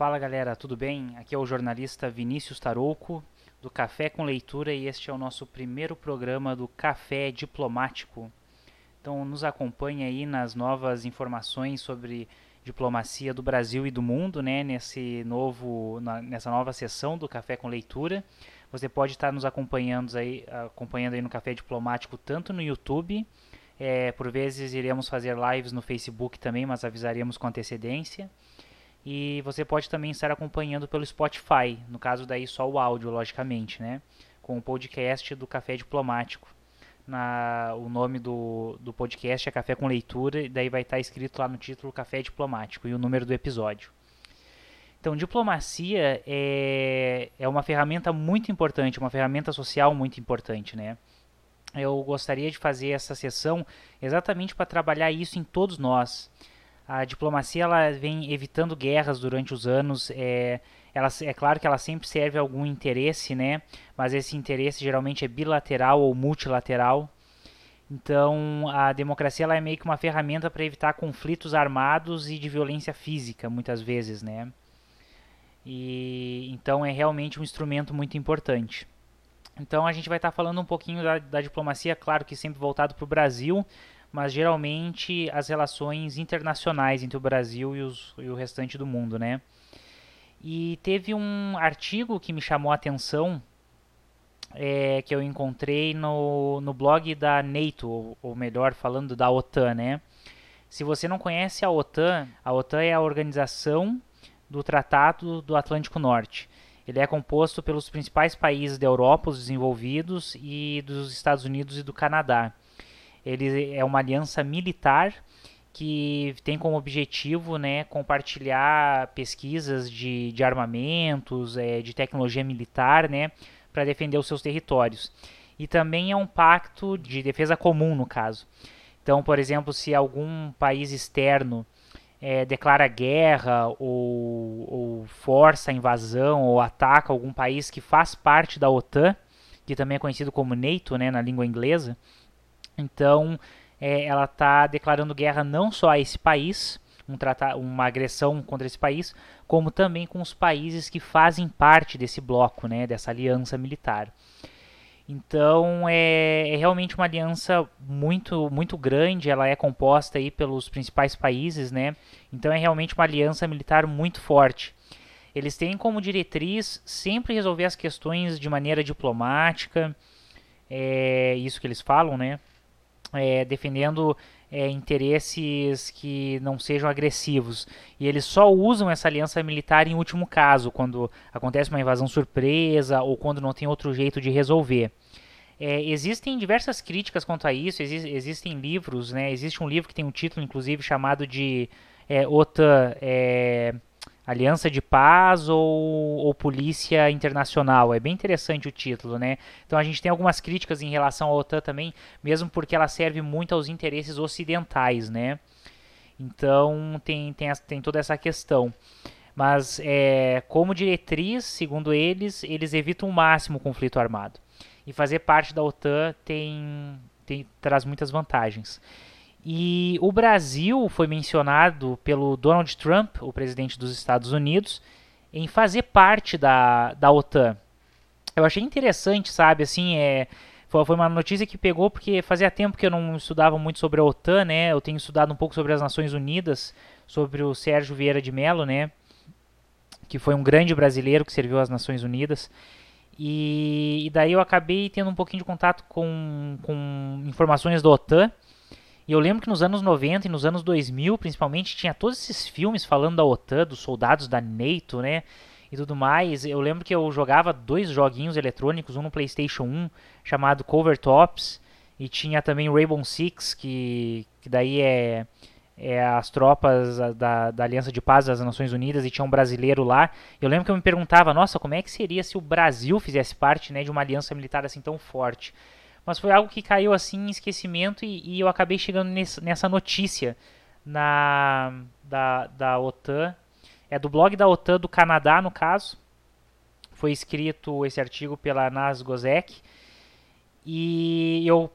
Fala galera, tudo bem? Aqui é o jornalista Vinícius Tarouco, do Café com Leitura, e este é o nosso primeiro programa do Café Diplomático. Então, nos acompanhe aí nas novas informações sobre diplomacia do Brasil e do mundo, né? Nesse novo, na, nessa nova sessão do Café com Leitura. Você pode estar nos acompanhando aí, acompanhando aí no Café Diplomático tanto no YouTube, é, por vezes iremos fazer lives no Facebook também, mas avisaríamos com antecedência e você pode também estar acompanhando pelo Spotify, no caso daí só o áudio, logicamente, né? Com o podcast do Café Diplomático. Na, o nome do, do podcast é Café com Leitura, e daí vai estar escrito lá no título Café Diplomático e o número do episódio. Então, diplomacia é, é uma ferramenta muito importante, uma ferramenta social muito importante, né? Eu gostaria de fazer essa sessão exatamente para trabalhar isso em todos nós a diplomacia ela vem evitando guerras durante os anos. É, ela, é claro que ela sempre serve a algum interesse, né? Mas esse interesse geralmente é bilateral ou multilateral. Então, a democracia ela é meio que uma ferramenta para evitar conflitos armados e de violência física, muitas vezes, né? E então é realmente um instrumento muito importante. Então a gente vai estar tá falando um pouquinho da, da diplomacia, claro que sempre voltado para o Brasil, mas geralmente as relações internacionais entre o Brasil e, os, e o restante do mundo, né? E teve um artigo que me chamou a atenção, é, que eu encontrei no, no blog da NATO, ou, ou melhor, falando da OTAN, né? Se você não conhece a OTAN, a OTAN é a organização do Tratado do Atlântico Norte. Ele é composto pelos principais países da Europa, os desenvolvidos, e dos Estados Unidos e do Canadá. Ele é uma aliança militar que tem como objetivo né, compartilhar pesquisas de, de armamentos, é, de tecnologia militar, né, para defender os seus territórios. E também é um pacto de defesa comum, no caso. Então, por exemplo, se algum país externo é, declara guerra ou, ou força a invasão ou ataca algum país que faz parte da OTAN, que também é conhecido como NATO né, na língua inglesa, então, é, ela está declarando guerra não só a esse país, um uma agressão contra esse país, como também com os países que fazem parte desse bloco, né, dessa aliança militar. Então é, é, realmente uma aliança muito muito grande. Ela é composta aí pelos principais países, né? Então é realmente uma aliança militar muito forte. Eles têm como diretriz sempre resolver as questões de maneira diplomática. É isso que eles falam, né? É, defendendo é, interesses que não sejam agressivos. E eles só usam essa aliança militar em último caso, quando acontece uma invasão surpresa ou quando não tem outro jeito de resolver. É, existem diversas críticas quanto a isso, exi existem livros, né? existe um livro que tem um título, inclusive, chamado de é, OTAN é, Aliança de Paz ou, ou, Polícia Internacional. É bem interessante o título, né? Então a gente tem algumas críticas em relação à OTAN também, mesmo porque ela serve muito aos interesses ocidentais, né? Então tem, tem, tem toda essa questão. Mas é, como diretriz, segundo eles, eles evitam o máximo o conflito armado. E fazer parte da OTAN tem, tem, traz muitas vantagens. E o Brasil foi mencionado pelo Donald Trump, o presidente dos Estados Unidos, em fazer parte da, da OTAN. Eu achei interessante, sabe, assim, é, foi, uma notícia que pegou porque fazia tempo que eu não estudava muito sobre a OTAN, né? Eu tenho estudado um pouco sobre as Nações Unidas, sobre o Sérgio Vieira de Mello, né? Que foi um grande brasileiro que serviu às Nações Unidas. E, e daí eu acabei tendo um pouquinho de contato com, com informações da OTAN. E eu lembro que nos anos 90 e nos anos 2000, principalmente, tinha todos esses filmes falando da OTAN, dos soldados da NATO, né? E tudo mais. Eu lembro que eu jogava dois joguinhos eletrônicos, um no PlayStation 1, chamado Cover Tops, e tinha também o Rainbow Six, que, que daí é, é as tropas da, da Aliança de Paz das Nações Unidas, e tinha um brasileiro lá. Eu lembro que eu me perguntava, nossa, como é que seria se o Brasil fizesse parte né, de uma aliança militar assim tão forte? Mas foi algo que caiu assim em esquecimento e, e eu acabei chegando nesse, nessa notícia na da, da OTAN. É do blog da OTAN do Canadá, no caso. Foi escrito esse artigo pela Nas Gozek. E eu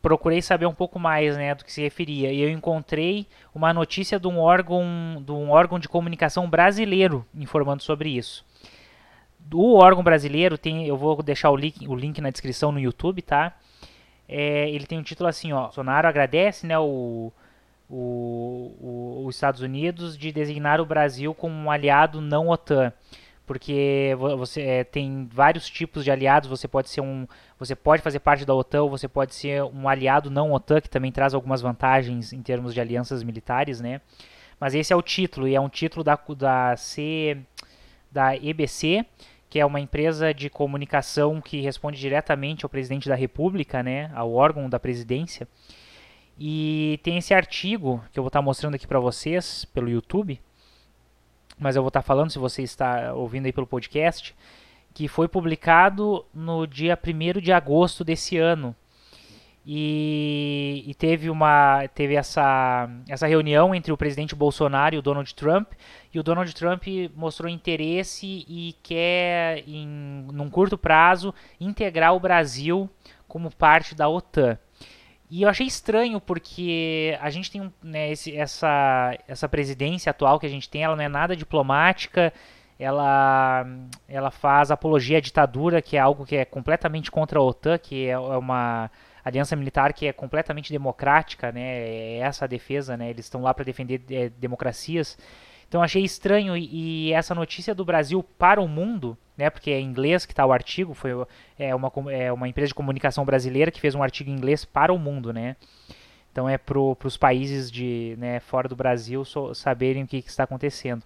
procurei saber um pouco mais né, do que se referia e eu encontrei uma notícia de um órgão, de um órgão de comunicação brasileiro informando sobre isso. O órgão brasileiro tem, eu vou deixar o link, o link na descrição no YouTube, tá? É, ele tem um título assim, ó, Bolsonaro agradece, né, o, o, o, os Estados Unidos de designar o Brasil como um aliado não OTAN porque você é, tem vários tipos de aliados. Você pode ser um, você pode fazer parte da OTAN, ou você pode ser um aliado não OTAN, que também traz algumas vantagens em termos de alianças militares, né? Mas esse é o título e é um título da da C da EBC, que é uma empresa de comunicação que responde diretamente ao presidente da República, né, ao órgão da presidência. E tem esse artigo que eu vou estar mostrando aqui para vocês pelo YouTube mas eu vou estar falando se você está ouvindo aí pelo podcast, que foi publicado no dia 1 de agosto desse ano. E, e, teve uma teve essa, essa reunião entre o presidente Bolsonaro e o Donald Trump e o Donald Trump mostrou interesse e quer em num curto prazo integrar o Brasil como parte da OTAN. E eu achei estranho porque a gente tem né, esse, essa, essa presidência atual que a gente tem, ela não é nada diplomática, ela, ela faz apologia à ditadura, que é algo que é completamente contra a OTAN, que é, é uma aliança militar que é completamente democrática, né? É essa a defesa, né? Eles estão lá para defender é, democracias. Então achei estranho e, e, essa notícia do Brasil para o mundo, né, porque é em inglês que está o artigo, foi é uma, é uma empresa de comunicação brasileira que fez um artigo em inglês para o mundo, né? Então é para os países de né, fora do Brasil so, saberem o que, que, está acontecendo.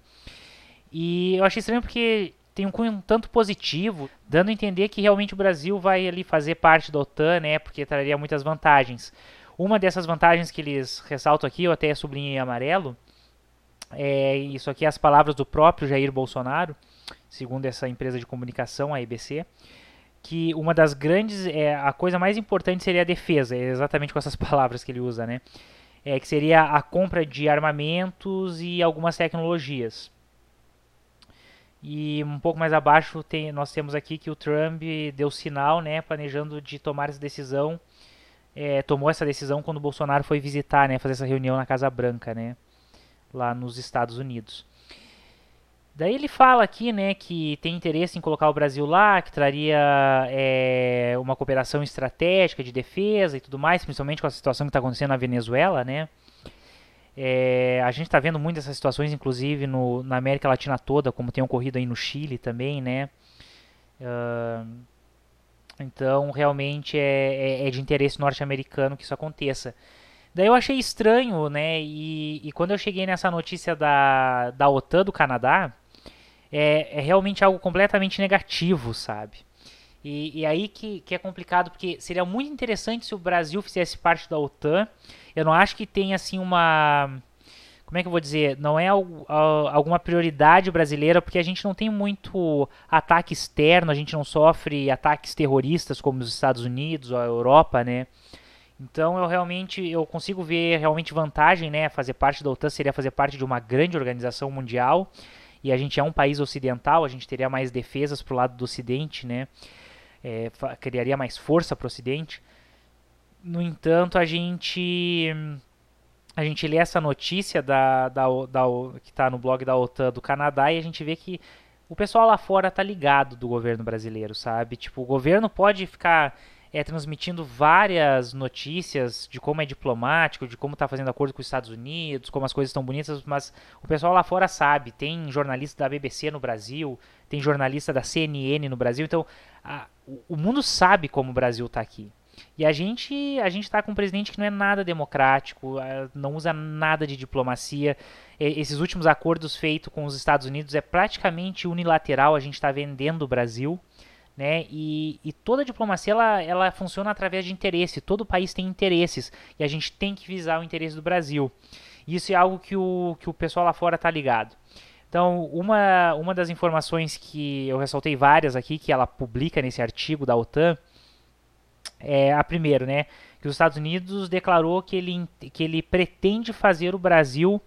E eu achei estranho porque tem um cunho tanto positivo, dando a entender que realmente o Brasil vai ali fazer parte da OTAN, né? Porque traria muitas vantagens. Uma dessas vantagens que eles ressaltam aqui, eu até sublinhei em amarelo, é, isso aqui é as palavras do próprio Jair Bolsonaro, segundo essa empresa de comunicação, a IBC, que uma das grandes, é, a coisa mais importante seria a defesa, é exatamente com essas palavras que ele usa, né? É, que seria a compra de armamentos e algumas tecnologias. E um pouco mais abaixo tem, nós temos aqui que o Trump deu sinal, né, planejando de tomar essa decisão, é, tomou essa decisão quando o Bolsonaro foi visitar, né, fazer essa reunião na Casa Branca, né lá nos Estados Unidos. Daí ele fala aqui, né, que tem interesse em colocar o Brasil lá, que traria é, uma cooperação estratégica de defesa e tudo mais, principalmente com a situação que está acontecendo na Venezuela, né. É, a gente está vendo muitas essas situações, inclusive no, na América Latina toda, como tem ocorrido aí no Chile também, né. Uh, então, realmente é, é, é de interesse norte-americano que isso aconteça. Daí eu achei estranho, né? E, e quando eu cheguei nessa notícia da, da OTAN do Canadá, é, é realmente algo completamente negativo, sabe? E, e, aí que, que é complicado, porque seria muito interessante se o Brasil fizesse parte da OTAN. Eu não acho que tenha, assim, uma... Como é que eu vou dizer? Não é alguma prioridade brasileira, porque a gente não tem muito ataque externo, a gente não sofre ataques terroristas como os Estados Unidos ou a Europa, né? Então eu realmente eu consigo ver realmente vantagem, né? Fazer parte da OTAN seria fazer parte de uma grande organização mundial e a gente é um país ocidental, a gente teria mais defesas para o lado do Ocidente, né? É, criaria mais força para o Ocidente. No entanto, a gente a gente lê essa notícia da, da, da que está no blog da OTAN do Canadá e a gente vê que o pessoal lá fora tá ligado do governo brasileiro, sabe? Tipo, o governo pode ficar é, transmitindo várias notícias de como é diplomático, de como está fazendo acordo com os Estados Unidos, como as coisas estão bonitas, mas o pessoal lá fora sabe. Tem jornalista da BBC no Brasil, tem jornalista da CNN no Brasil, então a, o mundo sabe como o Brasil está aqui. E a gente a gente está com um presidente que não é nada democrático, não usa nada de diplomacia. Esses últimos acordos feitos com os Estados Unidos é praticamente unilateral. A gente está vendendo o Brasil né? E, e, toda diplomacia ela, ela funciona através de interesse. Todo país tem interesses e a gente tem que visar o interesse do Brasil. Isso é algo que o, que o pessoal lá fora está ligado. Então, uma, uma das informações que eu ressaltei várias aqui, que ela publica nesse artigo da OTAN, é a primeira, né? Que os Estados Unidos declarou que ele, que ele pretende fazer o Brasil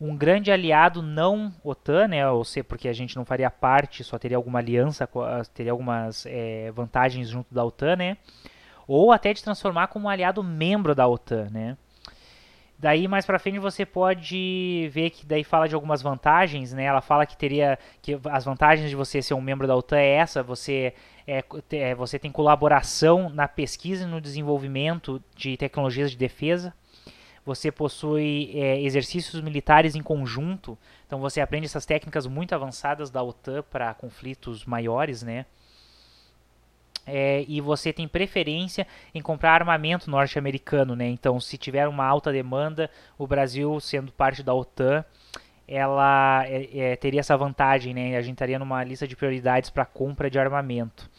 um grande aliado não OTAN, né, ou seja, porque a gente não faria parte, só teria alguma aliança, teria algumas é, vantagens junto da OTAN, né, ou até de transformar como um aliado membro da OTAN, né? Daí mais para frente você pode ver que daí fala de algumas vantagens, né? Ela fala que teria que as vantagens de você ser um membro da OTAN é essa, você é, é, você tem colaboração na pesquisa e no desenvolvimento de tecnologias de defesa. Você possui é, exercícios militares em conjunto, então você aprende essas técnicas muito avançadas da OTAN para conflitos maiores, né? é, e você tem preferência em comprar armamento norte-americano, né? Então, se tiver uma alta demanda, o Brasil, sendo parte da OTAN, ela é, é, teria essa vantagem, né? A gente estaria numa lista de prioridades para compra de armamento.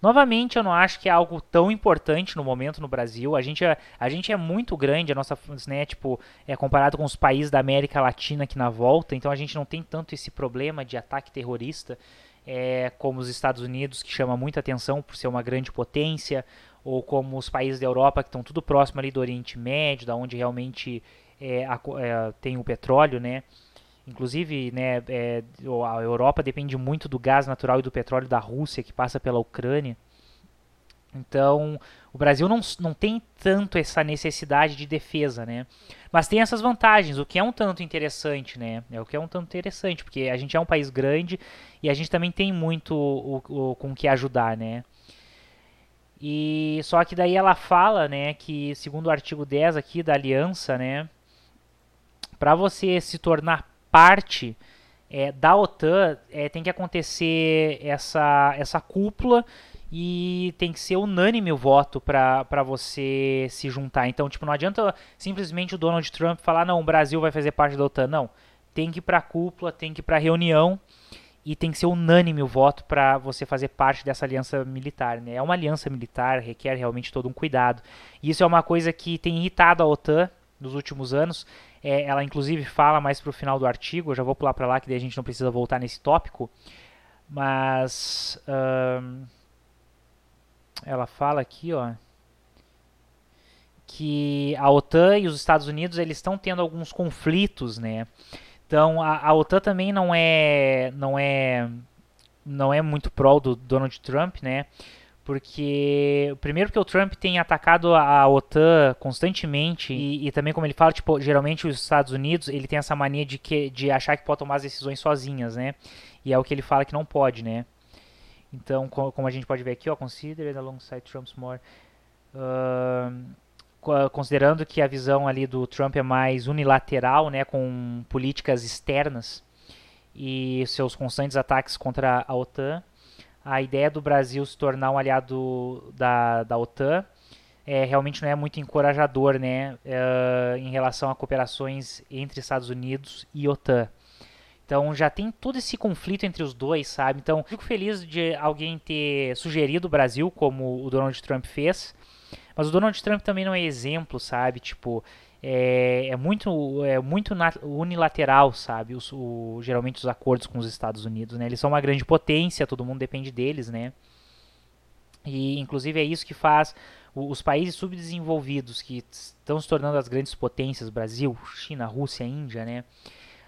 Novamente, eu não acho que é algo tão importante no momento no Brasil. A gente é, a gente é muito grande, a nossa, né, tipo, é comparado com os países da América Latina aqui na volta, então a gente não tem tanto esse problema de ataque terrorista é, como os Estados Unidos, que chama muita atenção por ser uma grande potência, ou como os países da Europa, que estão tudo próximo ali do Oriente Médio, da onde realmente é, a, é, tem o petróleo, né? Inclusive, né, é, a Europa depende muito do gás natural e do petróleo da Rússia, que passa pela Ucrânia. Então, o Brasil não, não tem tanto essa necessidade de defesa, né? Mas tem essas vantagens, o que é um tanto interessante, né? É o que é um tanto interessante, porque a gente é um país grande e a gente também tem muito o, o, com que ajudar, né? E só que daí ela fala, né, que segundo o artigo 10 aqui da aliança, né, para você se tornar parte é, da OTAN, é, tem que acontecer essa, essa cúpula e tem que ser unânime o voto para você se juntar. Então, tipo, não adianta simplesmente o Donald Trump falar, não, o Brasil vai fazer parte da OTAN. Não, tem que ir para a cúpula, tem que ir para a reunião e tem que ser unânime o voto para você fazer parte dessa aliança militar. Né? É uma aliança militar, requer realmente todo um cuidado. E isso é uma coisa que tem irritado a OTAN nos últimos anos. É, ela, inclusive, fala mais para o final do artigo, eu já vou pular para lá, que daí a gente não precisa voltar nesse tópico. Mas... Uh ela fala aqui, ó, que a OTAN e os Estados Unidos eles estão tendo alguns conflitos, né? Então a, a OTAN também não é não é não é muito pró do Donald Trump, né? Porque primeiro que o Trump tem atacado a, OTAN constantemente e, e, também como ele fala, tipo, geralmente os Estados Unidos ele tem essa mania de que de achar que pode tomar as decisões sozinhas, né? E é o que ele fala que não pode, né? Então, como a gente pode ver aqui, ó, considered alongside Trump's more. Uh, considerando que a visão ali do Trump é mais unilateral, né, com políticas externas e seus constantes ataques contra a OTAN, a ideia do Brasil se tornar um aliado da, da OTAN é, realmente não é muito encorajador né, uh, em relação a cooperações entre Estados Unidos e OTAN. Então já tem todo esse conflito entre os dois, sabe? Então fico feliz de alguém ter sugerido o Brasil, como o Donald Trump fez. Mas o Donald Trump também não é exemplo, sabe? Tipo, é, é muito, é muito unilateral, sabe? Os, o, geralmente os acordos com os Estados Unidos, né? Eles são uma grande potência, todo mundo depende deles, né? E inclusive é isso que faz os países subdesenvolvidos que estão se tornando as grandes potências, Brasil, China, Rússia, Índia, né?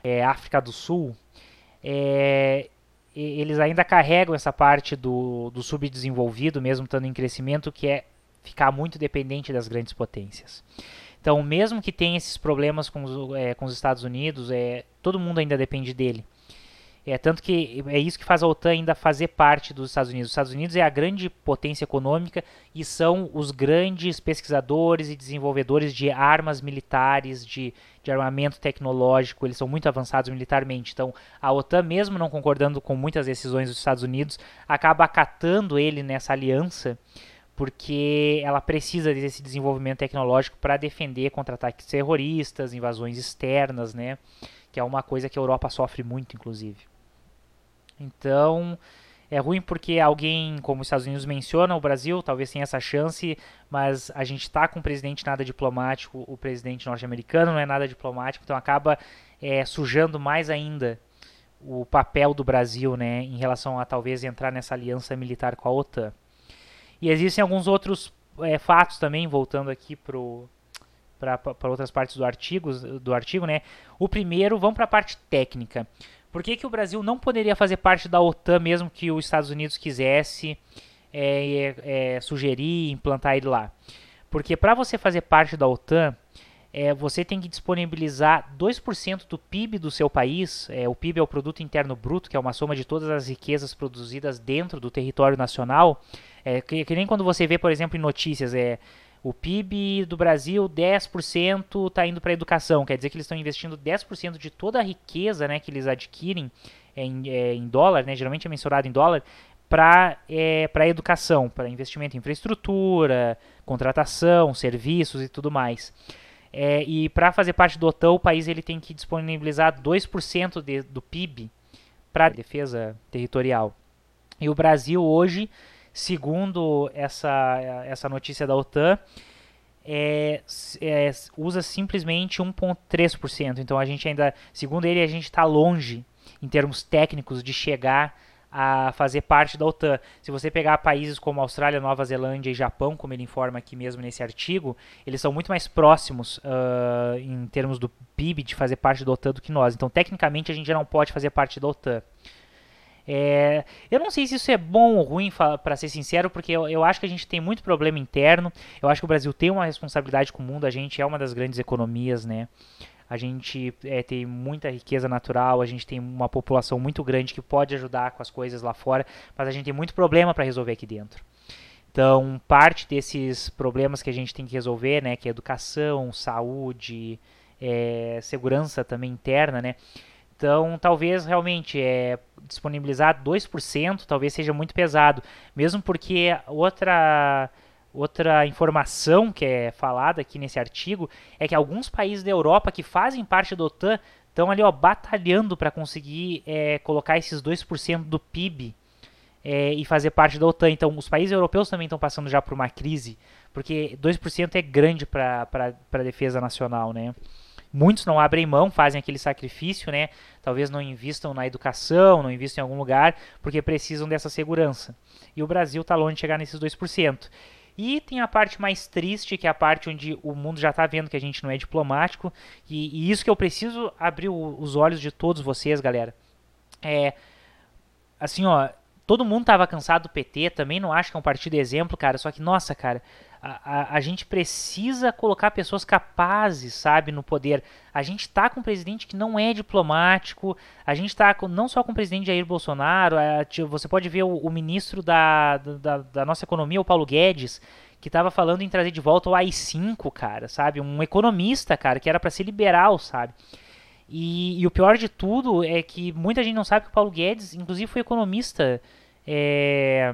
é, África do Sul, é, eles ainda carregam essa parte do, do subdesenvolvido, mesmo estando em crescimento, que é ficar muito dependente das grandes potências. Então, mesmo que tenha esses problemas com os, é, com os Estados Unidos, é, todo mundo ainda depende dele. É tanto que é isso que faz a OTAN ainda fazer parte dos Estados Unidos. Os Estados Unidos é a grande potência econômica e são os grandes pesquisadores e desenvolvedores de armas militares, de, de armamento tecnológico. Eles são muito avançados militarmente. Então, a OTAN, mesmo não concordando com muitas decisões dos Estados Unidos, acaba acatando ele nessa aliança porque ela precisa desse desenvolvimento tecnológico para defender contra ataques terroristas, invasões externas, né? Que é uma coisa que a Europa sofre muito, inclusive. Então, é ruim porque alguém, como os Estados Unidos menciona, o Brasil talvez tenha essa chance, mas a gente está com um presidente nada diplomático, o presidente norte-americano não é nada diplomático, então acaba é, sujando mais ainda o papel do Brasil né, em relação a talvez entrar nessa aliança militar com a OTAN. E existem alguns outros é, fatos também, voltando aqui para outras partes do artigo, do artigo, né? O primeiro, vamos para a parte técnica. Por que, que o Brasil não poderia fazer parte da OTAN mesmo que os Estados Unidos quisesse é, é, sugerir implantar ele lá. Porque para você fazer parte da OTAN, é, você tem que disponibilizar 2% do PIB do seu país. É, o PIB é o Produto Interno Bruto, que é uma soma de todas as riquezas produzidas dentro do território nacional. É, que, que nem quando você vê, por exemplo, em notícias, é o PIB do Brasil, 10% está indo para a educação. Quer dizer que eles estão investindo 10% de toda a riqueza né, que eles adquirem em, é, em dólar, né, geralmente é mensurado em dólar, para é, a educação, para investimento em infraestrutura, contratação, serviços e tudo mais. É, e para fazer parte do OTAN, o país ele tem que disponibilizar 2% de, do PIB para defesa territorial. E o Brasil hoje, segundo essa, essa notícia da OTAN, é, é, usa simplesmente 1,3%. Então a gente ainda, segundo ele, a gente está longe em termos técnicos de chegar a fazer parte da OTAN. Se você pegar países como Austrália, Nova Zelândia e Japão, como ele informa aqui mesmo nesse artigo, eles são muito mais próximos uh, em termos do PIB de fazer parte da OTAN do que nós. Então, tecnicamente, a gente já não pode fazer parte da OTAN. É, eu não sei se isso é bom ou ruim, para ser sincero, porque eu, eu, acho que a gente tem muito problema interno. Eu acho que o Brasil tem uma responsabilidade com o mundo, a gente é uma das grandes economias, né? A gente é, tem muita riqueza natural, a gente tem uma população muito grande que pode ajudar com as coisas lá fora, mas a gente tem muito problema para resolver aqui dentro. Então, parte desses problemas que a gente tem que resolver, né, que é educação, saúde, é, segurança também interna, né, então, talvez realmente é, disponibilizar 2% talvez seja muito pesado, mesmo porque outra Outra informação que é falada aqui nesse artigo é que alguns países da Europa que fazem parte da OTAN estão ali ó, batalhando para conseguir é, colocar esses 2% do PIB é, e fazer parte da OTAN. Então, os países europeus também estão passando já por uma crise, porque 2% é grande para a defesa nacional. Né? Muitos não abrem mão, fazem aquele sacrifício, né? talvez não investam na educação, não investam em algum lugar, porque precisam dessa segurança. E o Brasil está longe de chegar nesses 2%. E tem a parte mais triste, que é a parte onde o mundo já está vendo que a gente não é diplomático. E, e isso que eu preciso abrir o, os olhos de todos vocês, galera. É. Assim, ó. Todo mundo tava cansado do PT, também não acho que é um partido exemplo, cara. Só que, nossa, cara, a, a, a, gente precisa colocar pessoas capazes, sabe, no poder. A gente está com um presidente que não é diplomático, a gente está não só com o presidente Jair Bolsonaro, a, você pode ver o, o ministro da, da, da, nossa economia, o Paulo Guedes, que estava falando em trazer de volta o AI-5, cara, sabe? Um economista, cara, que era para ser liberal, sabe? E, e, o pior de tudo é que muita gente não sabe que o Paulo Guedes, inclusive, foi economista é,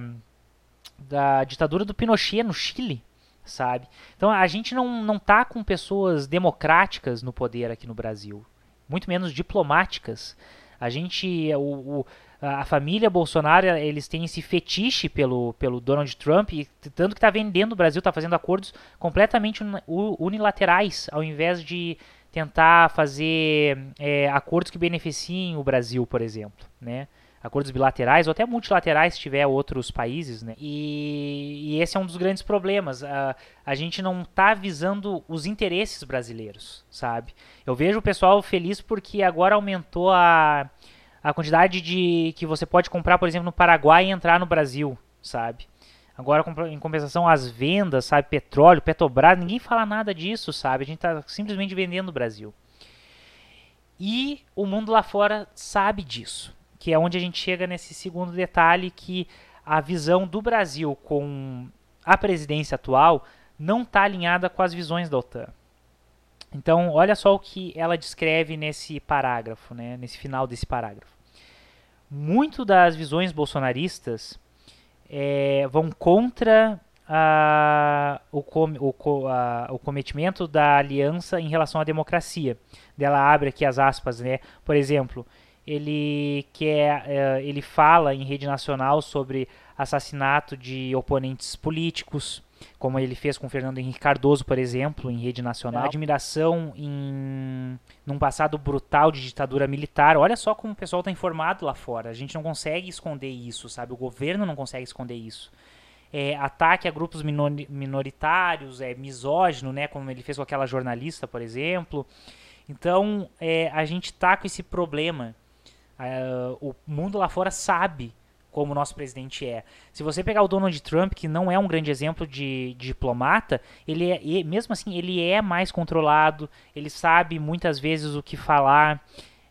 da ditadura do Pinochet no Chile, sabe? Então a gente não, não tá com pessoas democráticas no poder aqui no Brasil, muito menos diplomáticas. A gente, o, o a família Bolsonaro, eles têm esse fetiche pelo, pelo Donald Trump, e tanto que está vendendo o Brasil, está fazendo acordos completamente unilaterais, ao invés de tentar fazer é, acordos que beneficiem o Brasil, por exemplo, né? Acordos bilaterais ou até multilaterais se tiver outros países, né? E, e esse é um dos grandes problemas. A, a gente não está visando os interesses brasileiros, sabe? Eu vejo o pessoal feliz porque agora aumentou a, a quantidade de que você pode comprar, por exemplo, no Paraguai e entrar no Brasil, sabe? Agora, em compensação, as vendas, sabe? Petróleo, Petrobras, ninguém fala nada disso, sabe? A gente está simplesmente vendendo o Brasil. E o mundo lá fora sabe disso que é onde a gente chega nesse segundo detalhe que a visão do Brasil com a presidência atual não está alinhada com as visões da OTAN. Então, olha só o que ela descreve nesse parágrafo, né, nesse final desse parágrafo. Muito das visões bolsonaristas é, vão contra a, o, com, o, a, o cometimento da aliança em relação à democracia. Ela abre aqui as aspas, né? Por exemplo, ele quer, é, ele fala em rede nacional sobre assassinato de oponentes políticos, como ele fez com Fernando Henrique Cardoso, por exemplo, em rede nacional. Admiração em num passado brutal de ditadura militar. Olha só como o pessoal está informado lá fora. A gente não consegue esconder isso, sabe? O governo não consegue esconder isso. É, ataque a grupos minoritários, é misógino, né? Como ele fez com aquela jornalista, por exemplo. Então, é, a gente está com esse problema Uh, o mundo lá fora sabe como o nosso presidente é. Se você pegar o Donald Trump, que não é um grande exemplo de, de diplomata, ele é, e mesmo assim, ele é mais controlado, ele sabe muitas vezes o que falar.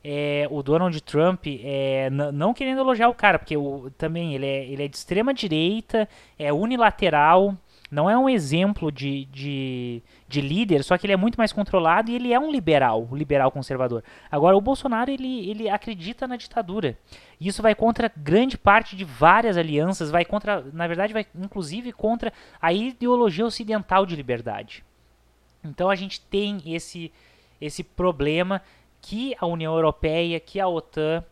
É, o Donald Trump, é, não querendo elogiar o cara, porque o, também ele é, ele é de extrema direita, é unilateral, não é um exemplo de, de, de, líder, só que ele é muito mais controlado e ele é um liberal, liberal conservador. Agora, o Bolsonaro, ele, ele acredita na ditadura. E isso vai contra grande parte de várias alianças, vai contra, na verdade, vai inclusive contra a ideologia ocidental de liberdade. Então a gente tem esse, esse problema que a União Europeia, que a OTAN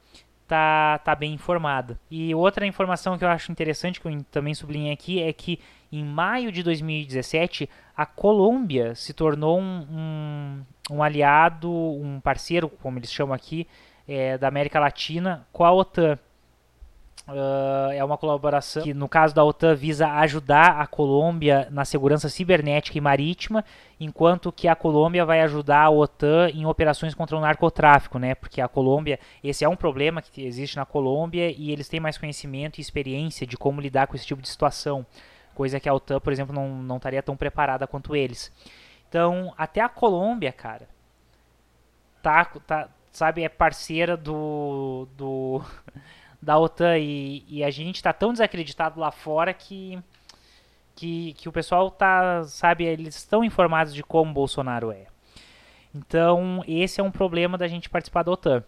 tá, tá bem informada. E outra informação que eu acho interessante, que eu também sublinhei aqui, é que em maio de 2017, a Colômbia se tornou um, um, um aliado, um parceiro, como eles chamam aqui, é, da América Latina com a OTAN. Uh, é uma colaboração que, no caso da OTAN, visa ajudar a Colômbia na segurança cibernética e marítima, enquanto que a Colômbia vai ajudar a OTAN em operações contra o narcotráfico, né? Porque a Colômbia, esse é um problema que existe na Colômbia e eles têm mais conhecimento e experiência de como lidar com esse tipo de situação, coisa que a OTAN, por exemplo, não, não estaria tão preparada quanto eles. Então, até a Colômbia, cara, tá, tá sabe, é parceira do, do da OTAN e, e a gente está tão desacreditado lá fora que, que, que o pessoal tá, sabe, eles estão informados de como Bolsonaro é. Então, esse é um problema da gente participar da OTAN.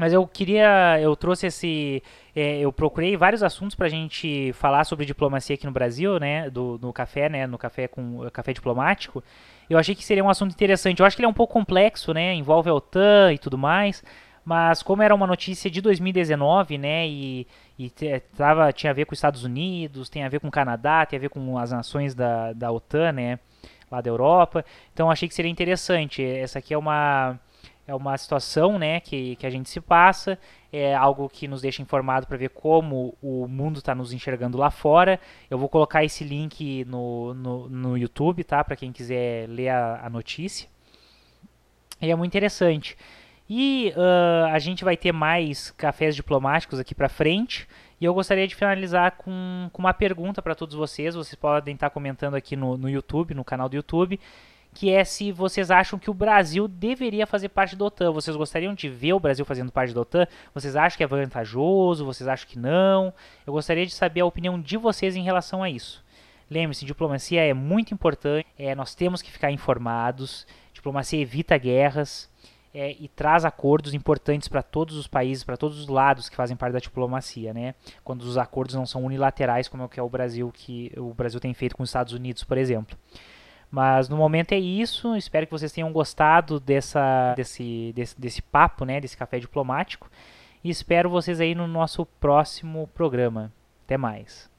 Mas eu queria, eu trouxe esse, é, eu procurei vários assuntos para a gente falar sobre diplomacia aqui no Brasil, né, do, no café, né, no café com café diplomático. Eu achei que seria um assunto interessante. Eu acho que ele é um pouco complexo, né, envolve a OTAN e tudo mais. Mas como era uma notícia de 2019, né, e, e tava, tinha a ver com os Estados Unidos, tem a ver com o Canadá, tem a ver com as nações da, da OTAN, né, lá da Europa. Então achei que seria interessante. Essa aqui é uma é uma situação né, que, que a gente se passa, é algo que nos deixa informado para ver como o mundo está nos enxergando lá fora. Eu vou colocar esse link no, no, no YouTube, tá? Para quem quiser ler a, a, notícia. E é muito interessante. E uh, a gente vai ter mais cafés diplomáticos aqui para frente. E eu gostaria de finalizar com, com uma pergunta para todos vocês. Vocês podem estar comentando aqui no, no YouTube, no canal do YouTube que é se vocês acham que o Brasil deveria fazer parte da OTAN. Vocês gostariam de ver o Brasil fazendo parte da OTAN? Vocês acham que é vantajoso? Vocês acham que não? Eu gostaria de saber a opinião de vocês em relação a isso. Lembre-se, diplomacia é muito importante, é, nós temos que ficar informados, diplomacia evita guerras é, e traz acordos importantes para todos os países, para todos os lados que fazem parte da diplomacia, né? Quando os acordos não são unilaterais, como é o que é o Brasil, que o Brasil tem feito com os Estados Unidos, por exemplo. Mas no momento é isso. Espero que vocês tenham gostado dessa, desse, desse, desse papo, né? Desse café diplomático. E espero vocês aí no nosso próximo programa. Até mais.